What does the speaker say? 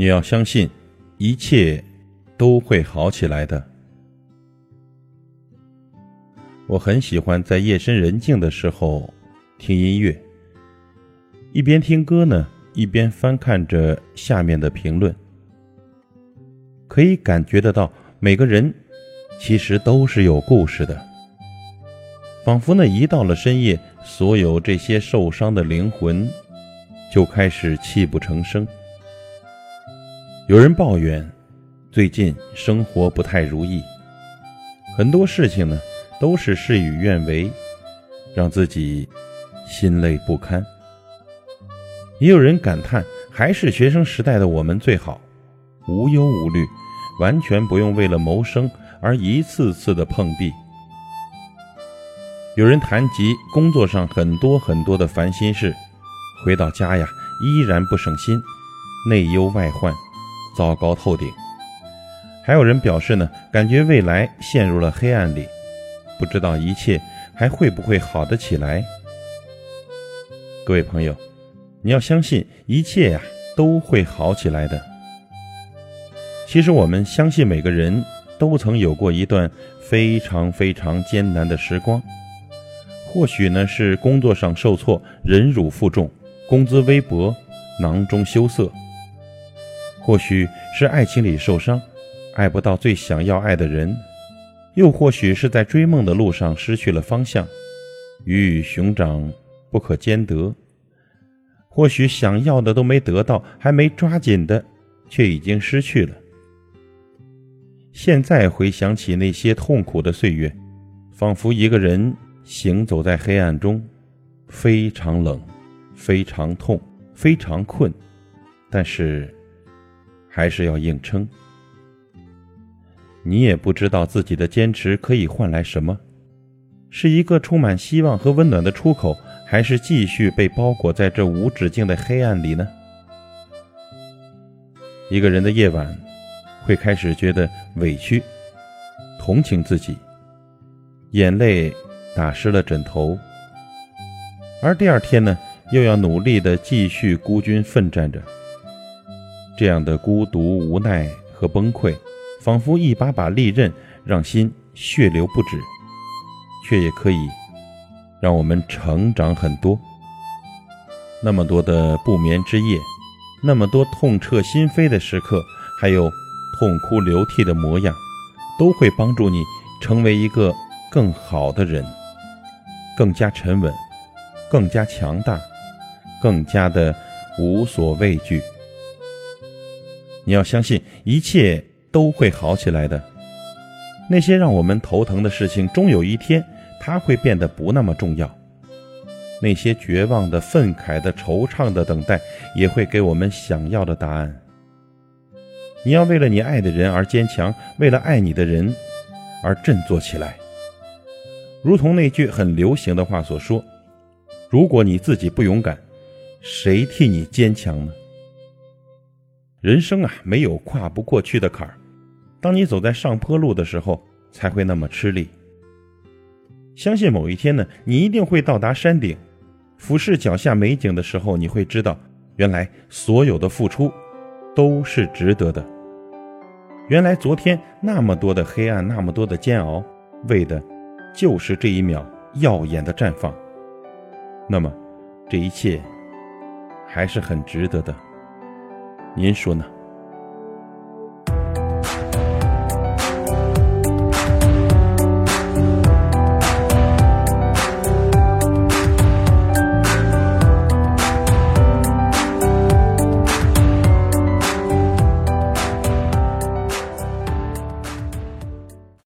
你要相信，一切都会好起来的。我很喜欢在夜深人静的时候听音乐，一边听歌呢，一边翻看着下面的评论，可以感觉得到每个人其实都是有故事的，仿佛呢，一到了深夜，所有这些受伤的灵魂就开始泣不成声。有人抱怨，最近生活不太如意，很多事情呢都是事与愿违，让自己心累不堪。也有人感叹，还是学生时代的我们最好，无忧无虑，完全不用为了谋生而一次次的碰壁。有人谈及工作上很多很多的烦心事，回到家呀依然不省心，内忧外患。糟糕透顶，还有人表示呢，感觉未来陷入了黑暗里，不知道一切还会不会好得起来。各位朋友，你要相信一切呀都会好起来的。其实我们相信每个人都曾有过一段非常非常艰难的时光，或许呢是工作上受挫，忍辱负重，工资微薄，囊中羞涩。或许是爱情里受伤，爱不到最想要爱的人；又或许是在追梦的路上失去了方向，鱼与熊掌不可兼得。或许想要的都没得到，还没抓紧的，却已经失去了。现在回想起那些痛苦的岁月，仿佛一个人行走在黑暗中，非常冷，非常痛，非常困，但是。还是要硬撑。你也不知道自己的坚持可以换来什么，是一个充满希望和温暖的出口，还是继续被包裹在这无止境的黑暗里呢？一个人的夜晚，会开始觉得委屈，同情自己，眼泪打湿了枕头，而第二天呢，又要努力的继续孤军奋战着。这样的孤独、无奈和崩溃，仿佛一把把利刃，让心血流不止，却也可以让我们成长很多。那么多的不眠之夜，那么多痛彻心扉的时刻，还有痛哭流涕的模样，都会帮助你成为一个更好的人，更加沉稳，更加强大，更加的无所畏惧。你要相信，一切都会好起来的。那些让我们头疼的事情，终有一天，它会变得不那么重要。那些绝望的、愤慨的、惆怅的等待，也会给我们想要的答案。你要为了你爱的人而坚强，为了爱你的人而振作起来。如同那句很流行的话所说：“如果你自己不勇敢，谁替你坚强呢？”人生啊，没有跨不过去的坎儿。当你走在上坡路的时候，才会那么吃力。相信某一天呢，你一定会到达山顶，俯视脚下美景的时候，你会知道，原来所有的付出都是值得的。原来昨天那么多的黑暗，那么多的煎熬，为的就是这一秒耀眼的绽放。那么，这一切还是很值得的。您说呢？